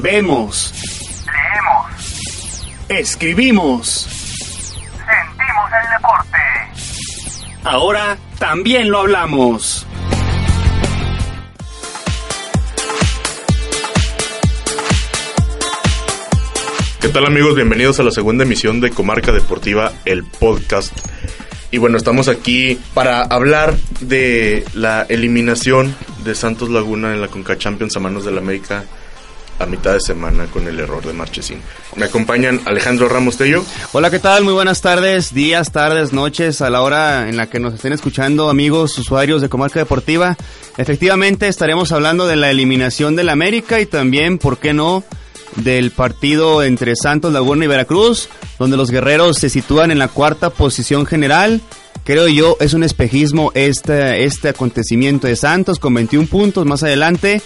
Vemos. Leemos. Escribimos. Sentimos el deporte. Ahora también lo hablamos. ¿Qué tal amigos? Bienvenidos a la segunda emisión de Comarca Deportiva, el podcast. Y bueno, estamos aquí para hablar de la eliminación de Santos Laguna en la Conca Champions a manos del América a mitad de semana con el error de Marchesín. Me acompañan Alejandro Ramos Tello. Hola, ¿qué tal? Muy buenas tardes, días, tardes, noches, a la hora en la que nos estén escuchando, amigos, usuarios de Comarca Deportiva. Efectivamente, estaremos hablando de la eliminación del América y también, ¿por qué no?, del partido entre Santos Laguna y Veracruz, donde los guerreros se sitúan en la cuarta posición general. Creo yo es un espejismo este, este acontecimiento de Santos con 21 puntos más adelante.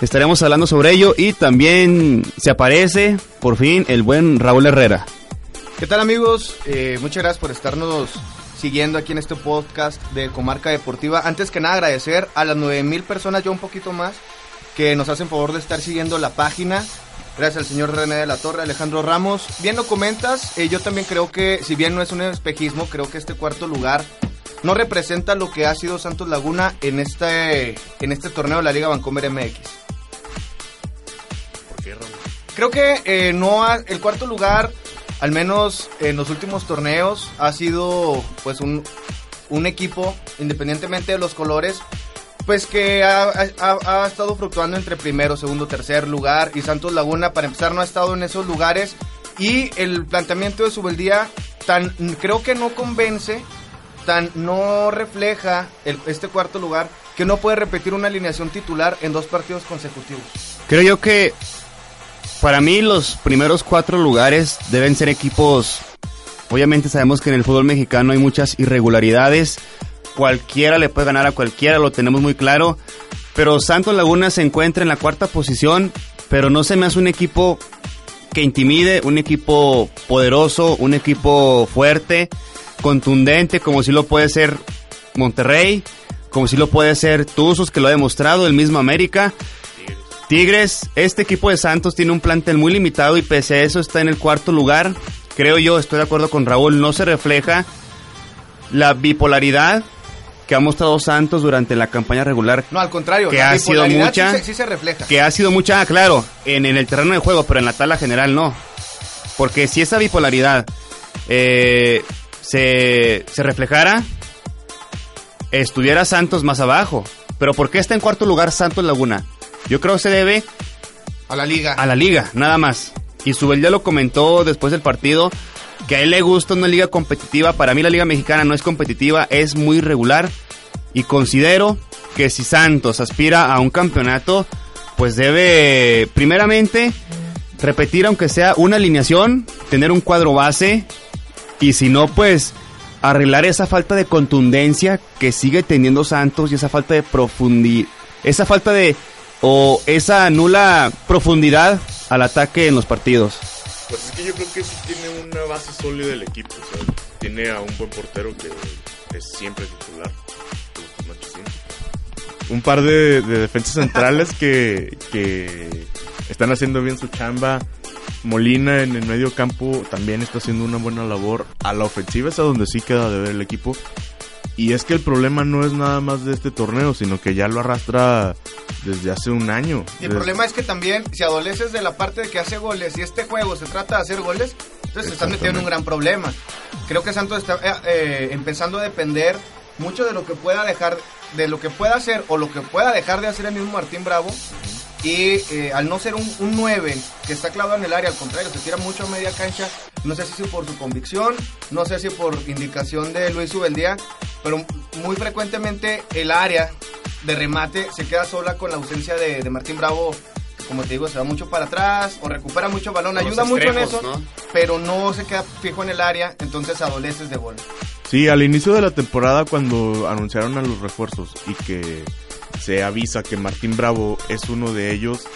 Estaremos hablando sobre ello y también se aparece por fin el buen Raúl Herrera. ¿Qué tal amigos? Eh, muchas gracias por estarnos siguiendo aquí en este podcast de Comarca Deportiva. Antes que nada agradecer a las 9000 personas, yo un poquito más, que nos hacen favor de estar siguiendo la página. Gracias al señor René de la Torre, Alejandro Ramos. Bien lo comentas, eh, yo también creo que, si bien no es un espejismo, creo que este cuarto lugar no representa lo que ha sido Santos Laguna en este, en este torneo de la Liga Bancomer MX. ¿Por qué? Creo que eh, no ha- el cuarto lugar, al menos en los últimos torneos, ha sido pues un, un equipo, independientemente de los colores, pues que ha, ha- ha estado fluctuando entre primero, segundo, tercer lugar. Y Santos Laguna, para empezar, no ha estado en esos lugares. Y el planteamiento de Subeldía tan creo que no convence, tan no refleja el- este cuarto lugar, que no puede repetir una alineación titular en dos partidos consecutivos. Creo yo que para mí los primeros cuatro lugares deben ser equipos. Obviamente sabemos que en el fútbol mexicano hay muchas irregularidades. Cualquiera le puede ganar a cualquiera, lo tenemos muy claro. Pero Santos Laguna se encuentra en la cuarta posición, pero no se me hace un equipo que intimide, un equipo poderoso, un equipo fuerte, contundente, como si lo puede ser Monterrey, como si lo puede ser Tuzos, que lo ha demostrado, el mismo América. Tigres, este equipo de Santos tiene un plantel muy limitado y pese a eso está en el cuarto lugar. Creo yo, estoy de acuerdo con Raúl, no se refleja la bipolaridad que ha mostrado Santos durante la campaña regular, No, al contrario, Que la ha sido mucha. Sí se, sí se refleja. que ha sido mucha, ah, claro, en, en el terreno de juego, pero en la tabla general no. Porque si esa bipolaridad eh, se, se reflejara, estuviera Santos más abajo. Pero ¿por qué está en cuarto lugar Santos Laguna? Yo creo que se debe A la liga. a la liga, nada más. Y Subel ya lo comentó después del partido, que a él le gusta una liga competitiva. Para mí la liga mexicana no es competitiva, es muy regular. Y considero que si Santos aspira a un campeonato, pues debe primeramente repetir aunque sea una alineación, tener un cuadro base y si no, pues arreglar esa falta de contundencia que sigue teniendo Santos y esa falta de profundidad, esa falta de o esa nula profundidad al ataque en los partidos. Pues es que yo creo que sí tiene una base sólida el equipo. o sea, tiene a un buen portero que es siempre titular. Un par de, de defensas centrales que, que están haciendo bien su chamba. Molina en el medio campo también está haciendo una buena labor. A la ofensiva es a donde sí queda de ver el equipo. Y es que el problema no es nada más de este torneo, sino que ya lo arrastra desde hace un año. Y el Desde- problema es que también, si adoleces de la parte de que hace goles y este juego se trata de hacer goles, entonces se están metiendo en un gran problema. Creo que Santos está eh, eh, empezando a depender mucho de lo que pueda dejar, de lo que pueda hacer o lo que pueda dejar de hacer el mismo Martín Bravo. Y eh, al no ser un, un 9 que está clavado en el área, al contrario, se tira mucho a media cancha. No sé si por su convicción, no sé si por indicación de Luis Ubeldía, pero muy frecuentemente el área de remate se queda sola con la ausencia de, de Martín Bravo. Como te digo, se va mucho para atrás o recupera mucho balón. Los Ayuda mucho en eso, ¿no? pero no se queda fijo en el área, entonces adoleces de gol. Sí, al inicio de la temporada cuando anunciaron a los refuerzos y que se avisa que Martín Bravo es uno de ellos,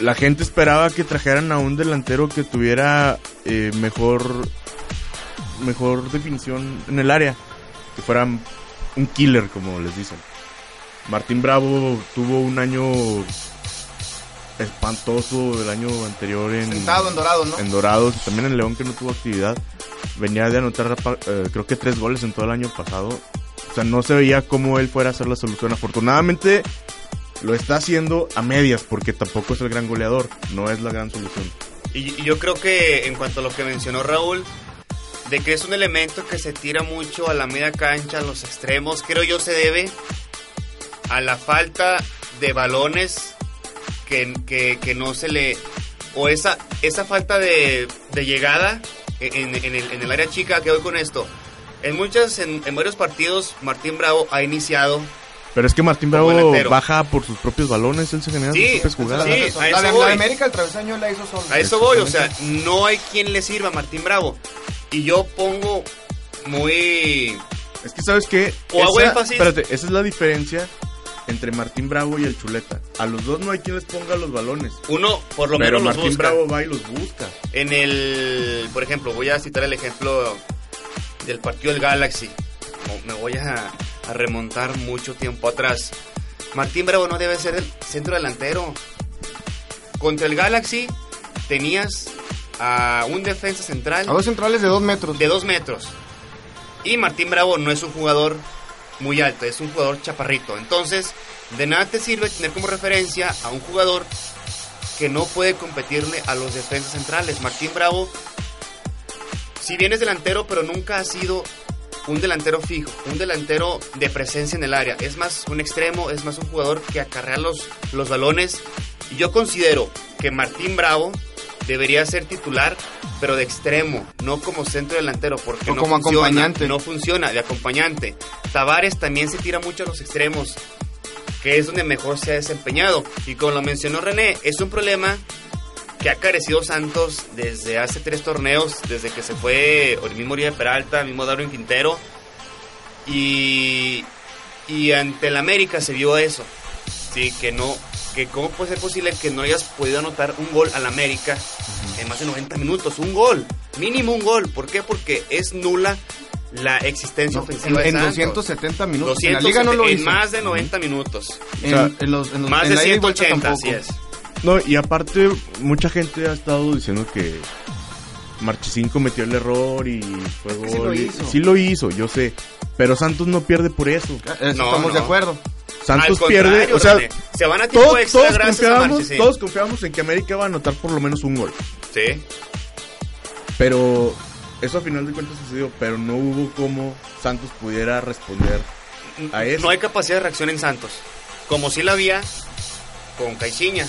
la gente esperaba que trajeran a un delantero que tuviera eh, mejor mejor definición en el área, que fuera un killer como les dicen. Martín Bravo tuvo un año espantoso el año anterior en, Sentado en Dorado, ¿no? en Dorados, también en León que no tuvo actividad. Venía de anotar eh, creo que tres goles en todo el año pasado. O sea, no se veía cómo él fuera a ser la solución. Afortunadamente lo está haciendo a medias porque tampoco es el gran goleador, no es la gran solución. Y, yo creo que en cuanto a lo que mencionó Raúl, de que es un elemento que se tira mucho a la media cancha, a los extremos, creo yo se debe a la falta de balones que, que- que no se le... o esa, esa falta de, de llegada en, en el, en el área chica que voy con esto. En muchas, en, en varios partidos, Martín Bravo ha iniciado Pero es que Martín Bravo baja por sus propios balones, él se genera Sí, sus propias jugadas. sí. a la, eso de, la voy. de América, el travesaño la hizo solo. A eso voy, o sea, no hay quien le sirva a Martín Bravo. Y yo pongo muy... Es que, ¿sabes qué? O hago Esa- énfasis. Espérate, esa es la diferencia entre Martín Bravo y el Chuleta. A los dos no hay quien les ponga los balones. Uno, por lo Pero menos los Martín busca. Bravo va y los busca. En el... Por ejemplo, voy a citar el ejemplo del partido del Galaxy. Me voy a, a remontar mucho tiempo atrás. Martín Bravo no debe ser el centro delantero. Contra el Galaxy tenías a un defensa central A dos centrales de dos metros. de dos metros. Y Martín Bravo no es un jugador muy alto, es un jugador chaparrito. Entonces, de nada te sirve tener como referencia a un jugador que no puede competirle a los defensas centrales. Martín Bravo, si bien es delantero, pero nunca ha sido un delantero fijo, un delantero de presencia en el área. Es más un extremo, es más un jugador que acarrea los, los balones. Y yo considero que Martín Bravo debería ser titular, pero de extremo, no como centro delantero, porque O no como funciona, acompañante. No funciona, de acompañante. Tavares también se tira mucho a los extremos, que es donde mejor se ha desempeñado. Y como lo mencionó René, es un problema que ha carecido Santos desde hace tres torneos, desde que se fue el mismo Oribe Peralta, el mismo Darwin Quintero. Y, y ante el América se vio eso. Sí, que no, que cómo puede ser posible que no hayas podido anotar un gol al América en más de 90 minutos. Un gol, mínimo un gol. ¿Por qué? Porque es nula la existencia No, ofensiva en, de en Santos. 270 minutos. 270, en la liga no lo en hizo. más de 90 minutos. En, O sea, en los, en los- Más en de la ida y vuelta 180, tampoco. así es. No, y aparte, mucha gente ha estado diciendo que Marchesín cometió el error y fue que sí gol lo y- hizo. sí lo hizo, yo sé. Pero Santos no pierde por eso. Eh, No, estamos de acuerdo. Santos pierde, o sea, se van a tiempo todos, extra todos confiábamos, todos confiábamos en que América va a anotar por lo menos un gol. Sí. Pero eso a final de cuentas sucedió, pero no hubo como Santos pudiera responder a eso. No hay capacidad de reacción en Santos. Como si la había con Caixinha.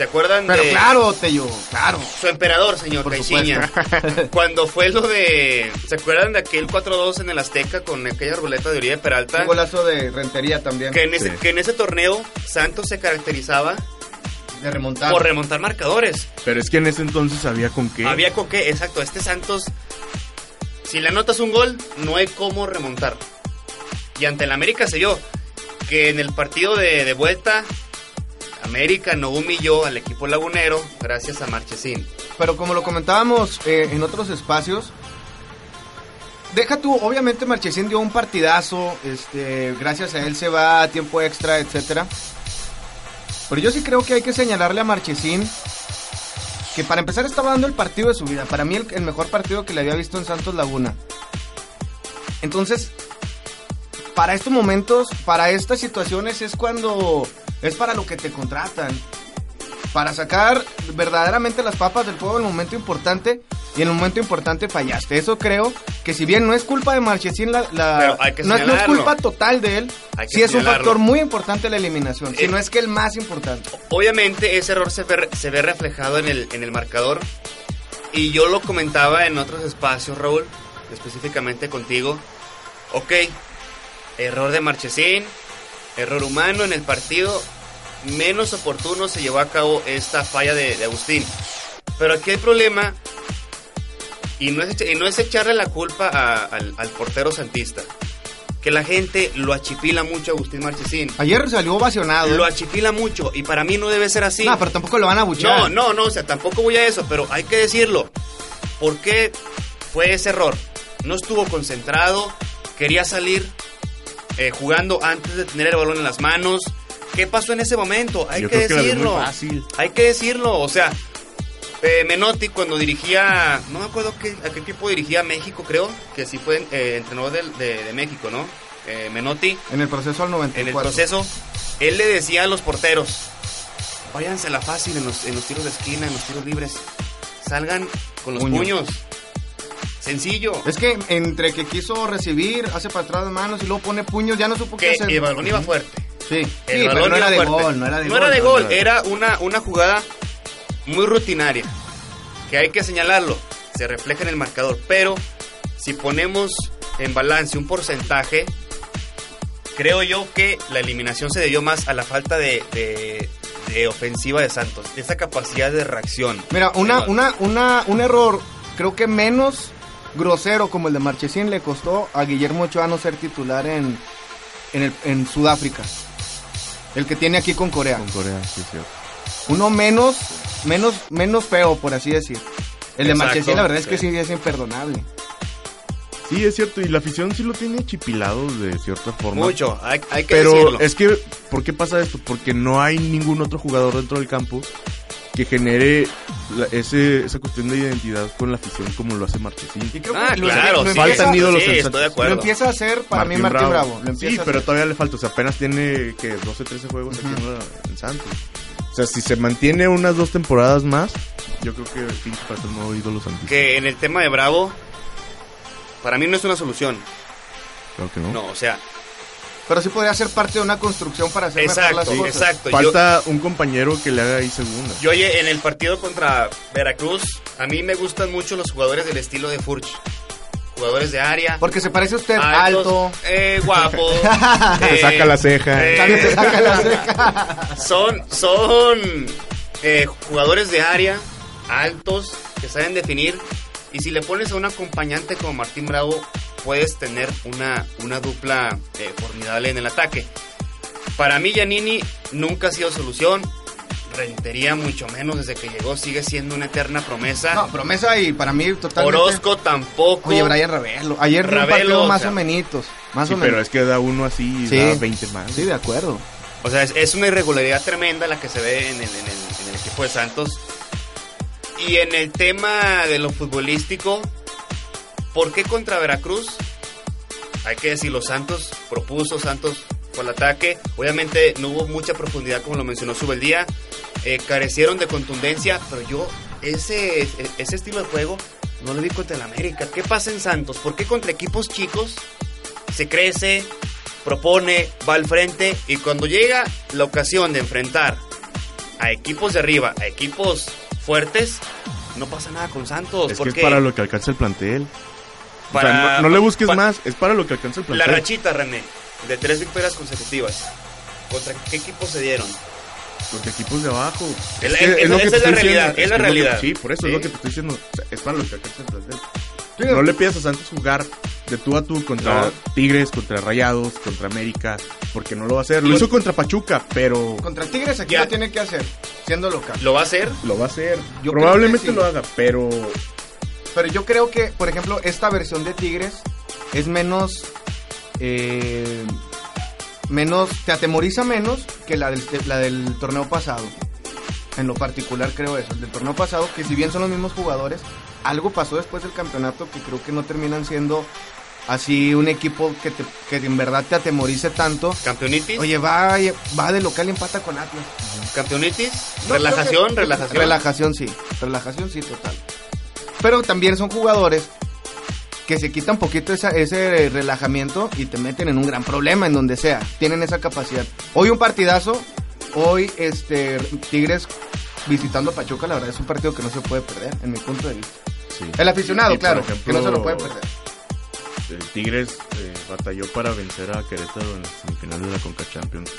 ¿Se acuerdan Pero de claro, Tello, claro. su emperador, señor Por Caixinha? Cuando fue lo de... ¿Se acuerdan de aquel 4-2 en el Azteca con aquella ruleta de Uribe Peralta? Un golazo de Rentería también. Que en, ese, Sí. que en ese torneo Santos se caracterizaba De remontar. por remontar marcadores. Pero es que en ese entonces había con qué. Había con qué, exacto, este Santos, si le anotas un gol, no hay cómo remontar. Y ante el América se vio que en el partido de, de vuelta, América no humilló al equipo lagunero gracias a Marchesín. Pero como lo comentábamos eh, en otros espacios, deja tú, obviamente Marchesín dio un partidazo, este, gracias a él se va a tiempo extra, etcétera. Pero yo sí creo que hay que señalarle a Marchesín que para empezar estaba dando el partido de su vida. Para mí el, el mejor partido que le había visto en Santos Laguna. Entonces, para estos momentos, para estas situaciones es cuando es para lo que te contratan. Para sacar verdaderamente las papas del fuego en el momento importante y en el momento importante fallaste. Eso creo que si bien no es culpa de Marchesín, la, la- no, es, no es señalarlo. culpa total de él, sí es un factor muy importante la eliminación, si Eh, no es que el más importante. Obviamente ese error se ve, se ve reflejado en el, en el marcador. Y yo lo comentaba en otros espacios, Raúl, específicamente contigo. Ok, error de Marchesín, error humano en el partido. Menos oportuno se llevó a cabo esta falla de, de Agustín. Pero aquí el problema, y no es, y no es echarle la culpa a- al, al portero santista, que la gente lo achipila mucho a Agustín Marchesín. Ayer salió ovacionado. Lo ¿eh? achipila mucho y para mí no debe ser así. No, pero tampoco lo van a buchar. No, no, no, o sea, tampoco voy a eso, pero hay que decirlo. ¿Por qué fue ese error? No estuvo concentrado, quería salir eh, jugando antes de tener el balón en las manos, ¿Qué pasó en ese momento? Hay Yo que creo que la vi muy decirlo. fácil. Hay que decirlo. O sea, eh, Menotti cuando dirigía, no me acuerdo qué, a qué equipo dirigía México, creo, que sí fue eh, entrenador del- de, de México, ¿no? Eh, Menotti, En el proceso al 94. en el proceso, él le decía a los porteros, váyanse a la fácil en los, en los tiros de esquina, en los tiros libres. Salgan con los Puño. puños. Sencillo. Es que entre que quiso recibir, hace para atrás de manos y luego pone puños, ya no supo qué Que hacer. el balón iba fuerte. Sí, El sí pero balón no era de gol, no era de No gol. era de gol, era una, una jugada muy rutinaria. Que hay que señalarlo. Se refleja en el marcador. Pero si ponemos en balance un porcentaje, creo yo que la eliminación se debió más a la falta de, de- de ofensiva de Santos. De esa capacidad de reacción. Mira, una, una, una, un error, creo que menos grosero como el de Marchesín le costó a Guillermo Ochoa no ser titular en, en, el- en Sudáfrica. El que tiene aquí con Corea. Con Corea, sí, sí. Uno menos, menos, menos feo, por así decir. El de Exacto, Marchesín, la verdad es que sí. sí es imperdonable. Sí, es cierto, y la afición sí lo tiene chipilado de cierta forma. Mucho, hay, hay que Pero decirlo. es que, ¿por qué pasa esto? Porque no hay ningún otro jugador dentro del campo que genere la- ese, esa cuestión de identidad con la afición como lo hace creo Ah, lo- claro, lo sí, Faltan ídolos sí, estoy de Lo acuerdo. empieza a hacer para mí Martín Bravo. Lo empieza Sí, a pero todavía le falta. O sea, apenas tiene que 12, 13 juegos aquí en, la- en Santos. O sea, si se mantiene unas dos temporadas más, yo creo que pinta para nuevo ídolo santista. Que en el tema de Bravo, para mí no es una solución. Creo que no. No, o sea, Pero sí podría ser parte de una construcción para hacer mejor exacto, las cosas. exacto. Yo, Falta un compañero que le haga ahí segunda. yo oye, en el partido contra Veracruz, a mí me gustan mucho los jugadores del estilo de Furch. Jugadores de área. Porque se parece a usted altos, alto. eh, guapo. Te eh, saca la ceja. eh, También se saca la ceja. son son eh, jugadores de área, altos, que saben definir. Y si le pones a un acompañante como Martín Bravo, puedes tener una, una dupla eh, formidable en el ataque. Para mí, Giannini nunca ha sido solución. Rentería mucho menos desde que llegó, sigue siendo una eterna promesa. No, promesa y para mí totalmente. Orozco tampoco. Oye, Brian Ravelo. Ayer un Ravelo, o más sea, o menos. Más Sí, o menos. pero es que da uno así y Sí. da 20 más. Sí, de acuerdo. O sea, es, es una irregularidad tremenda la que se ve en el, en el- en el equipo de Santos. Y en el tema de lo futbolístico, ¿por qué contra Veracruz? Hay que decir, los Santos propuso, Santos fue al ataque. Obviamente no hubo mucha profundidad, como lo mencionó Subeldía. Eh, carecieron de contundencia, pero yo ese, ese estilo de juego no lo vi contra el América. ¿Qué pasa en Santos? ¿Por qué contra equipos chicos se crece, propone, va al frente y cuando llega la ocasión de enfrentar a equipos de arriba, a equipos fuertes, no pasa nada con Santos. Es que porque es para lo que alcanza el plantel. O sea, Para- no, no le busques más, es para lo que alcanza el La plantel. rachita, René, de tres victorias consecutivas. ¿Contra qué equipos se dieron? Los equipos de abajo. Es- que es- lo esa que es la realidad, es la que que- realidad. sí, por eso Sí. es lo que te estoy diciendo. O sea, es para lo que alcanza el plantel. No le pidas a Santos jugar de tú a tú contra No. Tigres, contra Rayados, contra América, porque no lo va a hacer. Lo hizo contra Pachuca, pero Contra Tigres aquí Ya. lo tiene que hacer, siendo local. ¿Lo va a hacer? lo va a hacer. Yo Probablemente sí. lo haga, pero Pero yo creo que, por ejemplo, esta versión de Tigres es menos. eh, menos. Te atemoriza menos que la del, la del torneo pasado. En lo particular, creo eso. El del torneo pasado, que si bien son los mismos jugadores, algo pasó después del campeonato que creo que no terminan siendo así un equipo que, te- que en verdad te atemorice tanto. ¿Campeonitis? Oye, va, va de local y empata con Atlas. ¿Campeonitis? No, ¿Relajación? que- ¿Relajación? Relajación, sí. Relajación, sí, total. Pero también son jugadores que se quitan un poquito esa- ese relajamiento y te meten en un gran problema en donde sea. Tienen esa capacidad. Hoy un partidazo. Hoy, este, Tigres visitando Pachuca, la verdad es un partido que no se puede perder, en mi punto de vista. sí. El aficionado, Y, claro, ejemplo, que no se lo puede perder. El Tigres eh, batalló para vencer a Querétaro en la semifinal de la Conca Champions.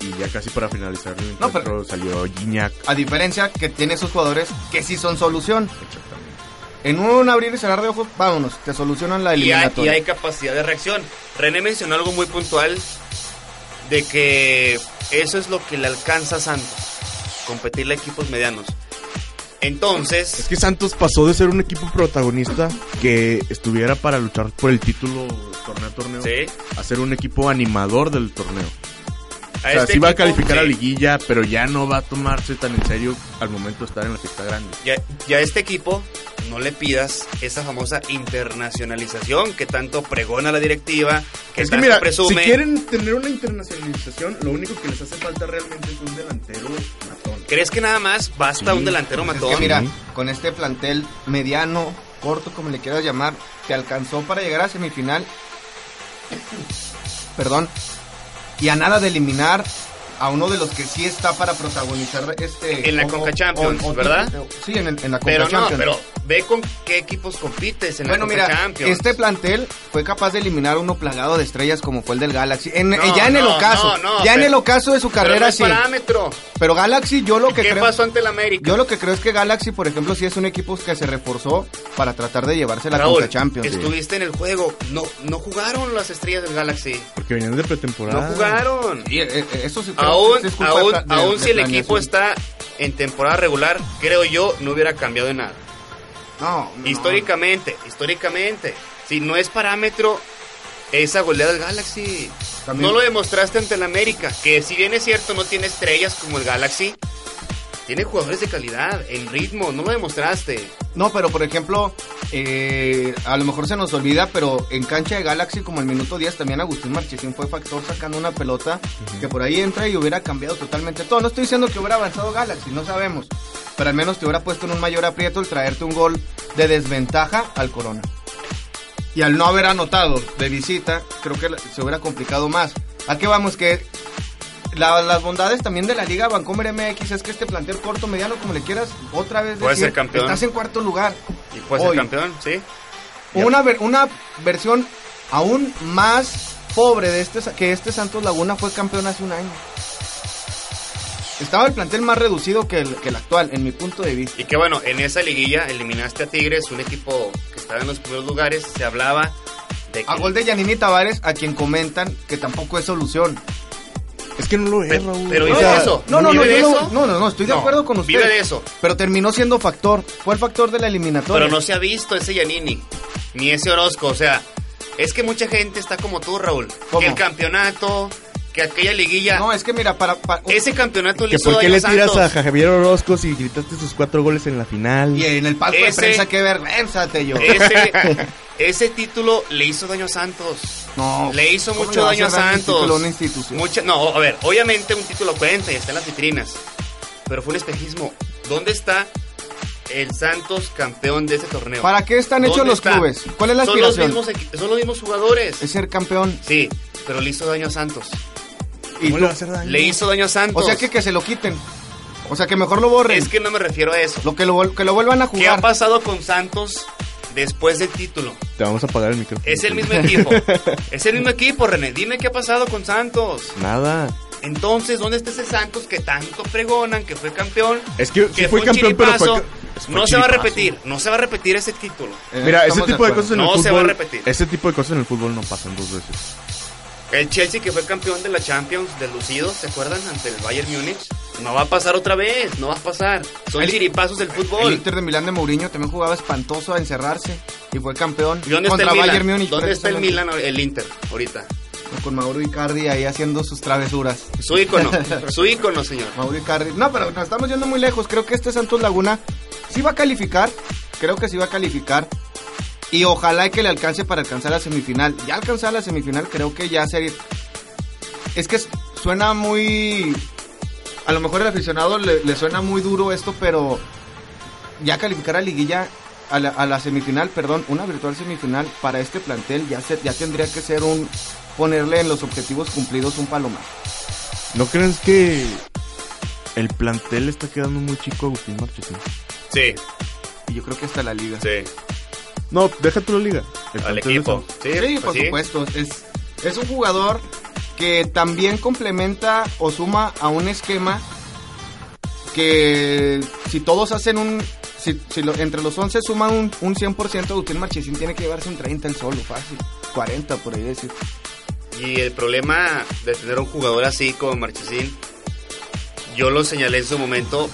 Y ya casi para finalizar el No, encuentro salió Gignac. A diferencia que tiene esos jugadores que sí son solución. Exactamente. En un abrir y cerrar de ojos, vámonos, te solucionan la y hay, y eliminatoria. hay capacidad de reacción. René mencionó algo muy puntual de que eso es lo que le alcanza a Santos, competirle a equipos medianos. Entonces, Es que Santos pasó de ser un equipo protagonista que estuviera para luchar por el título torneo a torneo sí, a ser un equipo animador del torneo. O sea, este sí va a calificar a liguilla, pero ya no va a tomarse tan en serio al momento de estar en la fiesta grande. Ya, ya a este equipo no le pidas esa famosa internacionalización que tanto pregona la directiva, que es que tanto mira, presume. si quieren tener una internacionalización, lo único que les hace falta realmente es un delantero matón. ¿Crees que nada más basta Sí. un delantero Es matón? que mira, con este plantel mediano, corto, como le quieras llamar, te alcanzó para llegar a semifinal. Perdón. Y a nada de eliminar a uno de los que sí está para protagonizar este... En la Conca Champions, ¿verdad? Sí, en, el- en la Conca pero no, Champions. pero ve con qué equipos compites en Bueno, la mira, Champions. este plantel fue capaz de eliminar uno plagado de estrellas como fue el del Galaxy. En- No, eh, ya en el no, ocaso, no, no, ya en el ocaso de su Pero carrera no es sí. parámetro. Pero Galaxy, yo lo que ¿Qué creo... pasó ante el América? Yo lo que creo es que Galaxy, por ejemplo, sí es un equipo que se reforzó para tratar de llevarse la Raúl, Conca Champions. estuviste en el juego. No, no jugaron las estrellas del Galaxy. Porque venían de pretemporada. No jugaron. Y, eh, eh, eso sí creo Aún, aún, de de- aún de si el equipo está en temporada regular, creo yo, no hubiera cambiado en nada. No, no, Históricamente, históricamente. Si no es parámetro, esa goleada del Galaxy. También- No lo demostraste ante el América, que si bien es cierto no tiene estrellas como el Galaxy, tiene jugadores de calidad, en ritmo, no lo demostraste. No, pero por ejemplo, eh, a lo mejor se nos olvida, pero en cancha de Galaxy, como el minuto 10, también Agustín Marchesín fue factor sacando una pelota que por ahí entra y hubiera cambiado totalmente todo. No estoy diciendo que hubiera avanzado Galaxy, no sabemos. Pero al menos te hubiera puesto en un mayor aprieto el traerte un gol de desventaja al Corona. Y al no haber anotado de visita, creo que se hubiera complicado más. ¿A qué vamos? Que la- las bondades también de la Liga Vancomer MX es que este plantel corto, mediano, como le quieras, otra vez Puede decir, ser campeón. estás en cuarto lugar. Y puede ser campeón, ¿sí? Una, ver- una versión aún más pobre de este, que este Santos Laguna fue campeón hace un año. Estaba el plantel más reducido que el, que el actual, en mi punto de vista. Y que bueno, en esa liguilla eliminaste a Tigres, un equipo que estaba en los primeros lugares, se hablaba de que... A gol de Yanini Tavares, a quien comentan que tampoco es solución. Es que no lo es, Raúl. pero O vive sea, de eso. No, no, no, ¿Vive eso? no, no, no, estoy de No, acuerdo con usted. vive de eso. Pero terminó siendo factor. Fue el factor de la eliminatoria. Pero no se ha visto ese Yanini, ni ese Orozco. O sea, es que mucha gente está como tú, Raúl. ¿Cómo? Que el campeonato, que aquella liguilla, No, es que mira, para... para- ese campeonato le Que hizo por qué le tiras a Santos. Javier Orozco si gritaste sus cuatro goles en la final. Y en el palco Ese- de prensa, qué vergüenza, te yo. Ese, ese título le hizo daño a Santos. No, Le hizo ¿cómo mucho le va a daño a Santos. título a una institución? Mucha- no, a ver, obviamente un título cuenta y está en las vitrinas. Pero fue un espejismo. ¿Dónde está el Santos campeón de ese torneo? ¿Para qué están hechos ¿Dónde los está? clubes? ¿Cuál es la son los, aspiración? mismos, equi- son los mismos jugadores. Es ser campeón. Sí, pero le hizo daño a Santos. Y ¿Cómo tú- le va a hacer daño? Le hizo daño a Santos. O sea que que se lo quiten. O sea que mejor lo borren. Es que no me refiero a eso. Lo que lo, que lo vuelvan a ¿Qué ha jugar. pasado con Santos después del título? Te vamos a apagar el micrófono. Es el mismo equipo. es el mismo equipo, René. Dime qué ha pasado con Santos. Nada. Entonces, ¿dónde está ese Santos que tanto pregonan, que fue campeón? Es que, que sí fue un campeón, pero fue, fue no se va a repetir, no se va a repetir ese título. Eh, Mira, ese tipo de cosas en No el fútbol. se va a repetir. Ese tipo de cosas en el fútbol no pasan dos veces. El Chelsea que fue campeón de la Champions del Lucido, ¿se acuerdan? Ante el Bayern Múnich. No va a pasar otra vez, no va a pasar. Son El- chiripazos del El fútbol. Inter de Milán de Mourinho también jugaba espantoso a encerrarse y fue campeón ¿Y dónde está el Milan? Bayern Múnich. ¿Dónde está el. Milan, el Inter, ahorita? Con Mauro Icardi ahí haciendo sus travesuras. Su ícono, su ícono, señor. Mauro Icardi. No, pero nos estamos yendo muy lejos. Creo que este Santos Laguna sí va a calificar. Creo que sí va a calificar. Y ojalá que le alcance para alcanzar la semifinal. Ya alcanzar la semifinal creo que ya sería... Es que suena muy... A lo mejor el aficionado le, suena muy duro esto, pero ya calificar a liguilla, a la, a la semifinal, perdón, una virtual semifinal para este plantel ya, se, ya tendría que ser un... Ponerle en los objetivos cumplidos un palomar. ¿No crees que el plantel está quedando muy chico Agustín Marchesín? Sí, Y yo creo que hasta la liga. sí. No, déjate la liga. El Al equipo. Sí, Sí, pues por sí. supuesto. Es, es un jugador que también complementa o suma a un esquema que si todos hacen un... Si, si lo- entre los 11 suman un, un 100%, Agustín Marchesín tiene que llevarse un 30 el solo, fácil. 40 por ahí decir. Y el problema de tener un jugador así como Marchesín, yo lo señalé en su momento.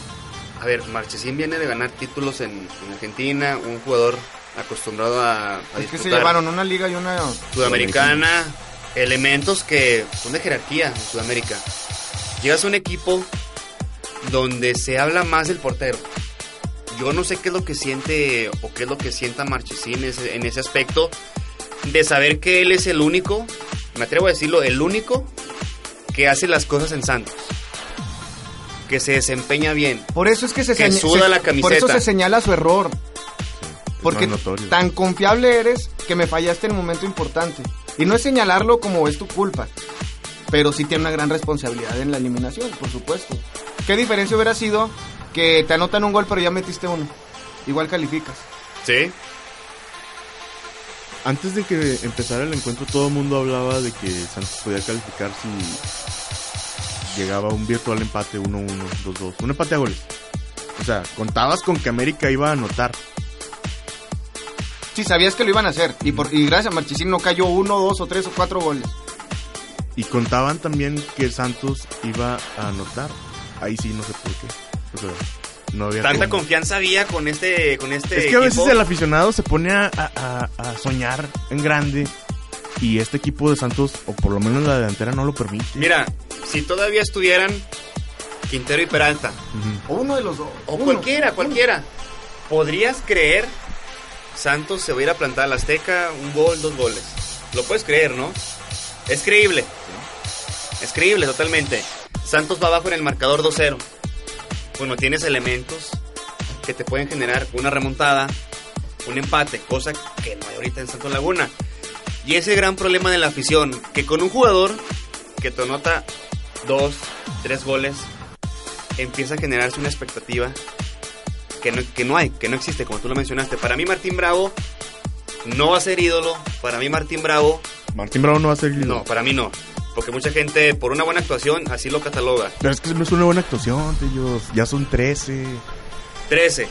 A ver, Marchesín viene de ganar títulos en, en Argentina, un jugador acostumbrado a, a Es que se llevaron una liga y una... Sudamericana, elementos que son de jerarquía en Sudamérica. Llegas a un equipo donde se habla más del portero. Yo no sé qué es lo que siente o qué es lo que sienta Marchesín en ese aspecto de saber que él es el único, me atrevo a decirlo, el único que hace las cosas en Santos. Que se desempeña bien. Por eso es que se, Que suda se- la camiseta. Por eso se señala su error. Porque tan confiable eres que me fallaste en un momento importante. Y no es señalarlo como es tu culpa. Pero sí tiene una gran responsabilidad en la eliminación, por supuesto. ¿Qué diferencia hubiera sido que te anotan un gol pero ya metiste uno? Igual calificas. Sí. Antes de que empezara el encuentro, todo el mundo hablaba de que Santos podía calificar si llegaba a un virtual empate 1-1, 2-2. Un empate a goles. O sea, contabas con que América iba a anotar. Sí, sabías que lo iban a hacer. Y, por, y gracias a Marchesín no cayó uno, dos o tres o cuatro goles. Y contaban también que Santos iba a anotar. Ahí sí, no sé por qué. O sea, no había Tanta cómo. confianza había con este, con este Es que a veces el aficionado se pone a, a- a- a soñar en grande. Y este equipo de Santos, o por lo menos la delantera, no lo permite. Mira, si todavía estuvieran Quintero y Peralta, Ujú. O uno de los dos. o Uno. cualquiera, cualquiera, ¿podrías creer Santos se va a ir a plantar al Azteca un gol, dos goles? Lo puedes creer, ¿no? Es creíble. Es creíble totalmente. Santos va abajo en el marcador 2-0. Bueno, tienes elementos que te pueden generar una remontada, un empate, cosa que no hay ahorita en Santos Laguna. Y ese gran problema de la afición, que con un jugador que te anota dos, tres goles, empieza a generarse una expectativa que no, que no hay, que no existe, como tú lo mencionaste. Para mí Martín Bravo no va a ser ídolo. Para mí Martín Bravo, Martín Bravo no va a ser líder. no, para mí no. Porque mucha gente, por una buena actuación, así lo cataloga. Pero es que no es una buena actuación, ellos. Ya son 13. 13.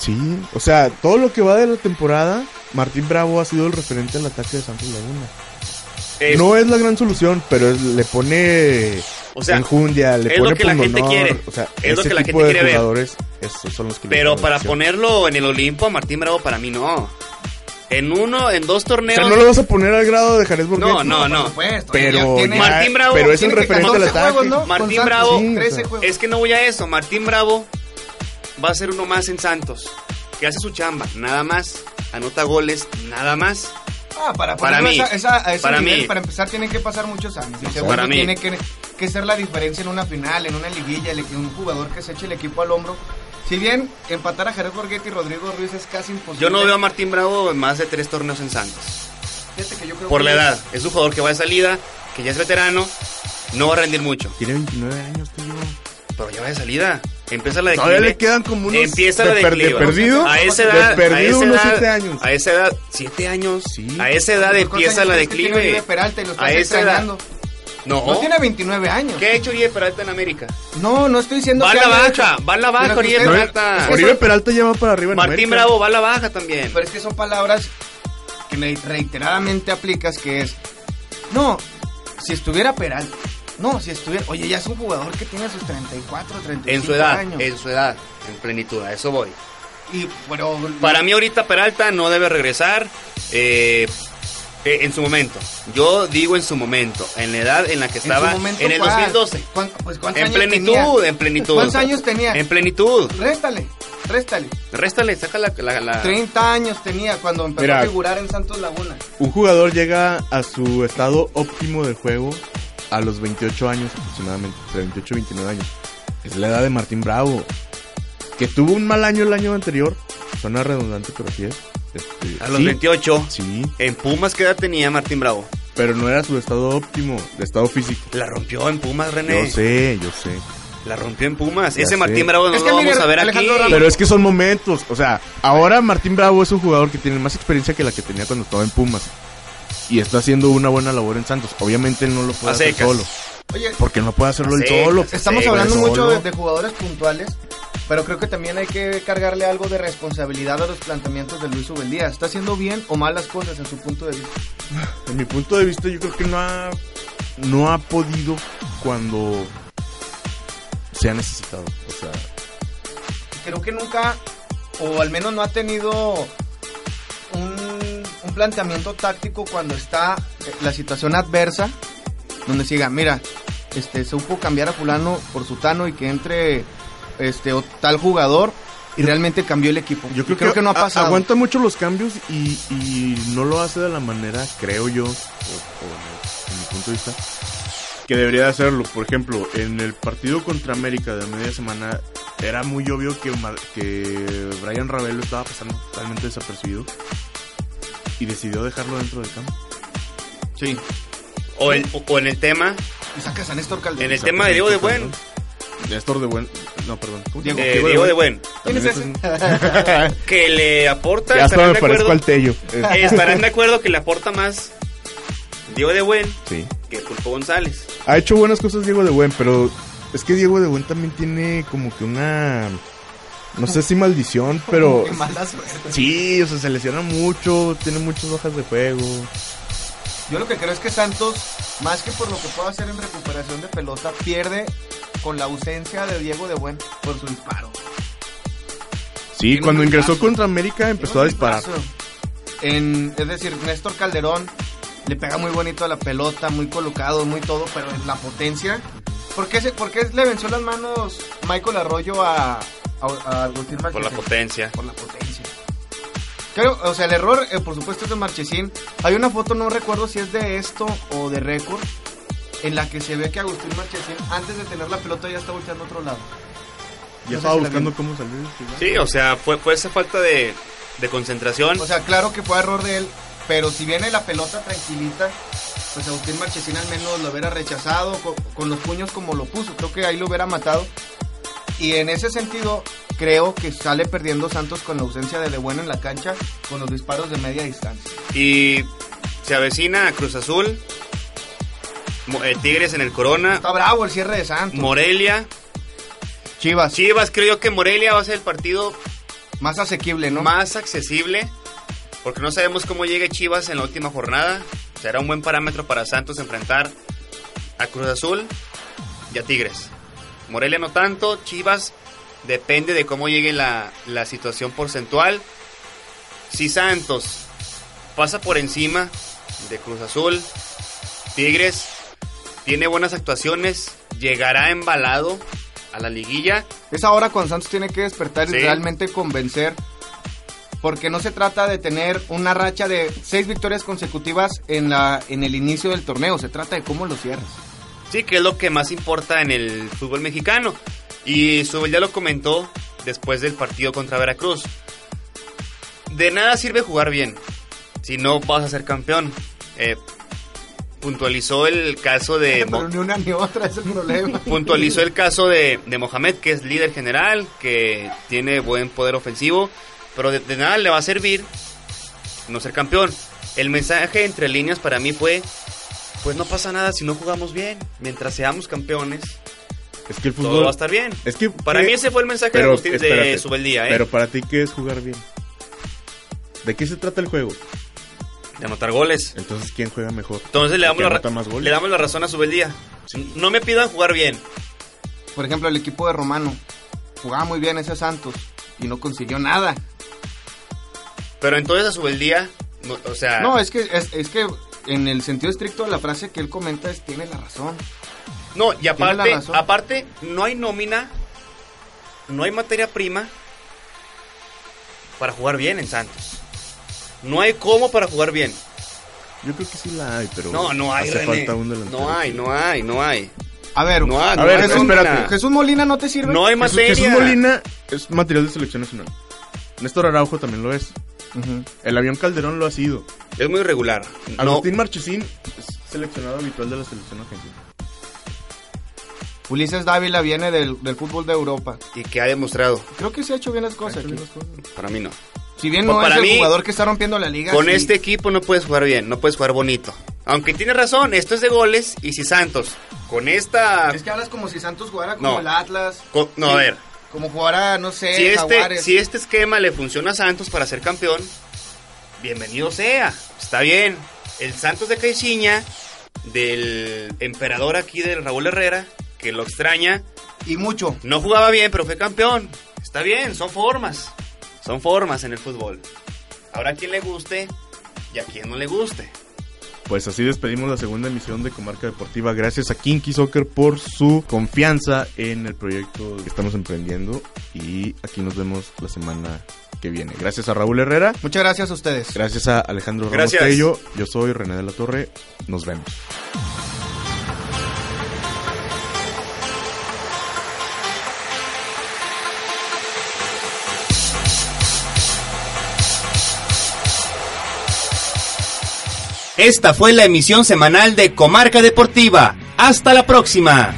Sí. O sea, todo lo que va de la temporada, Martín Bravo ha sido el referente al ataque de Santos Laguna. Es- no es la gran solución, pero le pone O sea, enjundia, le es pone lo que la gente quiere. O sea, Es lo que la gente quiere ver. jugadores, esos son los que le Pero para ponerlo en el Olimpo a Martín Bravo, para mí no. En uno, en dos O torneos. sea, no lo vas a poner al grado de Jarez Borghetti. No, no, no. Supuesto. Pero, tiene- Martín Bravo pero es el referente al 14 ataque. juegos, ¿no? Martín Santos, Bravo. sí, Sí, 13 o sea. juegos. Es que no voy a eso. Martín Bravo va a ser uno más en Santos. Que hace su chamba, nada más. Anota goles, nada más. Ah, para, Para mí, a esa- esa- a ese para nivel, mí. para empezar, tienen que pasar muchos años. Y para segundo, mí. tiene que, que ser la diferencia en una final, en una liguilla, el- un jugador que se eche el equipo al hombro. Si bien empatar a Jerez Borghetti y Rodrigo Ruiz es casi imposible. Yo no veo a Martín Bravo en más de tres torneos en Santos. Fíjate que yo creo Por que- la edad. Es un jugador que va de salida, que ya es veterano. No va a rendir mucho. Tiene 29 años, tío. Pero ya va de salida. Empieza la Todavía declive. le quedan como unos Empieza de, la per- de declive. perdido. A esa de edad. a perdido esa unos edad- 7 años. A esa edad, 7 años. Sí. A esa edad ¿Cuántos empieza la declive. Oribe Peralta y lo estás A esa edad. No. No tiene 29 años. ¿Qué ha hecho Oribe Peralta en América? No, no estoy diciendo Va a que la haya baja, hecho. va a la baja, Oribe Peralta. Oribe Peralta ya va para arriba en Martín América. Bravo va a la baja también. Pero es que son palabras que me reiteradamente aplicas que es, no, si estuviera Peralta, no, si estuviera, oye, ya es un jugador que tiene sus 34, 35 En su edad, años. en su edad, en plenitud, a eso voy. Y, pero, Para mí ahorita Peralta no debe regresar eh, eh, en su momento. Yo digo en su momento, en la edad en la que ¿en su estaba momento en el cuál? 2012. ¿Cuán- pues, ¿cuántos En años plenitud, tenía? en plenitud. ¿Cuántos años tenía? En plenitud. Réstale, réstale. Réstale, saca la... la- la- 30 años tenía cuando empezó Mira. a figurar en Santos Laguna. Un jugador llega a su estado óptimo del juego a los 28 años aproximadamente, entre 28 y 29 años. Es la edad de Martín Bravo. Que tuvo un mal año el año anterior. Suena redundante, pero así es. Este, A los sí, 28. Sí, En Pumas, ¿qué edad tenía Martín Bravo? pero no era su estado óptimo, de estado físico. La rompió en Pumas, René. Yo sé, yo sé. La rompió en Pumas. Ya Ese sé. Martín Bravo no Es lo que vamos a ver Alejandro aquí. Ramos- Pero es que son momentos. O sea, ahora Martín Bravo es un jugador que tiene más experiencia que la que tenía cuando estaba en Pumas. Y está haciendo una buena labor en Santos. Obviamente él no lo puede hacer solo. Oye, Porque no puede hacerlo él solo. Estamos Sí, hablando mucho de, de jugadores puntuales, pero creo que también hay que cargarle algo de responsabilidad a los planteamientos de Luis Ubeldía. ¿Está haciendo bien o mal las cosas en su punto de vista? En mi punto de vista, yo creo que no ha, no ha podido cuando se ha necesitado. O sea, Creo que nunca, o al menos no ha tenido un, planteamiento táctico cuando está la situación adversa, donde se diga, mira, este, supo cambiar a fulano por sutano y que entre este o tal jugador y realmente cambió el equipo. Yo creo, que, no ha pasado. aguanta mucho los cambios y, y no lo hace de la manera, creo yo, o, o en mi punto de vista, que debería de hacerlo. Por ejemplo, en el partido contra América de media semana era muy obvio que, que Brian Ravelo estaba pasando totalmente desapercibido y decidió dejarlo dentro del campo. Sí. O, el- o- o en el tema, Y sacas a Néstor Calderón. en el tema de Diego de Buen. Néstor de Buen. No, perdón. Eh, Diego de Buen. ¿Quién es ese? Que le aporta. Ya hasta me de parezco acuerdo- al Tello. Eh, Estarán de acuerdo que le aporta más Diego de Buen Sí. que Pulpo González. Ha hecho buenas cosas Diego de Buen, pero es que Diego de Buen también tiene como que una... No sé si maldición, pero... Qué mala suerte. Sí, o sea, se lesiona mucho, tiene muchas hojas de juego. Yo lo que creo es que Santos, más que por lo que pueda hacer en recuperación de pelota, pierde con la ausencia de Diego de Buen por su disparo. Sí, cuando ingresó brazo. contra América empezó a disparar. En, es decir, Néstor Calderón le pega muy bonito a la pelota, muy colocado, muy todo, pero en la potencia. ¿Por qué, se- por qué le venció las manos Michael Arroyo a, a, Agustín Por la Marchesín? potencia. Por la potencia. Creo, o sea, el error, eh, por supuesto, es de Marchesín. Hay una foto, no recuerdo si es de esto o de récord, en la que se ve que Agustín Marchesín, antes de tener la pelota, ya está volteando a otro lado. Ya No estaba buscando cómo salir. Sí, o sea, fue, fue esa falta de, de concentración. O sea, claro que fue error de él, pero si viene la pelota tranquilita, pues Agustín Marchesín al menos lo hubiera rechazado co- con, los puños como lo puso. Creo que ahí lo hubiera matado. Y en ese sentido, creo que sale perdiendo Santos con la ausencia de De Bueno en la cancha, con los disparos de media distancia. Y se avecina a Cruz Azul, eh, Tigres en el Corona, Está bravo el cierre de Santos. Morelia. Chivas, Chivas, creo yo que Morelia va a ser el partido más asequible, ¿no? más accesible, porque no sabemos cómo llegue Chivas en la última jornada. Será un buen parámetro para Santos enfrentar a Cruz Azul y a Tigres. Morelia no tanto, Chivas depende de cómo llegue la, la situación porcentual. Si Santos pasa por encima de Cruz Azul, Tigres tiene buenas actuaciones, llegará embalado a la liguilla. Es ahora cuando Santos tiene que despertar y realmente convencer. Porque no se trata de tener una racha de seis victorias consecutivas en, la, en el inicio del torneo. Se trata de cómo lo cierras. Sí, que es lo que más importa en el fútbol mexicano. Y Subel ya lo comentó después del partido contra Veracruz. De nada sirve jugar bien si no vas a ser campeón. Eh, puntualizó el caso de... Pero ni una ni otra es el problema. puntualizó el caso de, de Mohamed, que es líder general, que tiene buen poder ofensivo, pero de, de nada le va a servir no ser campeón. El mensaje entre líneas para mí fue, pues no pasa nada si no jugamos bien, mientras seamos campeones, Es que el todo fútbol... va a estar bien. Es que... Para ¿qué? mí ese fue el mensaje Pero, de, Agustín- de espérate, Subeldía, ¿eh? Pero para ti, ¿qué es jugar bien? ¿De qué se trata el juego? de anotar goles. Entonces, ¿quién juega mejor? Entonces le damos, la, más goles. le damos la razón a Subeldía. No me pidan jugar bien. Por ejemplo, el equipo de Romano jugaba muy bien ese Santos y no consiguió nada. Pero entonces a Subeldía, no, o sea... No, es que, es, es que en el sentido estricto de la frase que él comenta es tiene la razón. No, y aparte, razón. aparte, no hay nómina, no hay materia prima para jugar bien en Santos. No hay cómo para jugar bien. Yo creo que sí la hay, pero... No, no hay, Hace René. falta un delantero. No hay, no hay, no hay. A ver, No hay, A no ver, hay Jesús, espérate. Jesús Molina no te sirve. No hay Jesús, materia. Jesús Molina es material de selección nacional. Néstor Araujo también lo es. Ujú. El avión Calderón lo ha sido. Es muy irregular. No, Agustín Marchesín es seleccionado habitual de la selección argentina. Ulises Dávila viene del, del fútbol de Europa. y que ha demostrado. Creo que se ha hecho bien las cosas aquí. Para mí no. Si bien Pues no para es el mí, jugador que está rompiendo la liga. Con sí. este equipo no puedes jugar bien, no puedes jugar bonito. Aunque tiene razón, esto es de goles y si Santos con esta Es que hablas como si Santos jugara como No. el Atlas. co- no, a ver, Como jugara, no sé, si este, Jaguares. si este esquema le funciona a Santos para ser campeón, bienvenido sea. Está bien. El Santos de Caixinha, del emperador aquí del Raúl Herrera, que lo extraña, Y mucho. no jugaba bien, pero fue campeón. Está bien, son formas. Son formas en el fútbol. Habrá quien le guste y a quien no le guste. Pues así despedimos la segunda emisión de Comarca Deportiva. Gracias a Kinky Soccer por su confianza en el proyecto que estamos emprendiendo. Y aquí nos vemos la semana que viene. Gracias a Raúl Herrera. Muchas gracias a ustedes. Gracias a Alejandro Ramos Gracias. Tello. Yo soy René de la Torre. Nos vemos. Esta fue la emisión semanal de Comarca Deportiva. Hasta la próxima.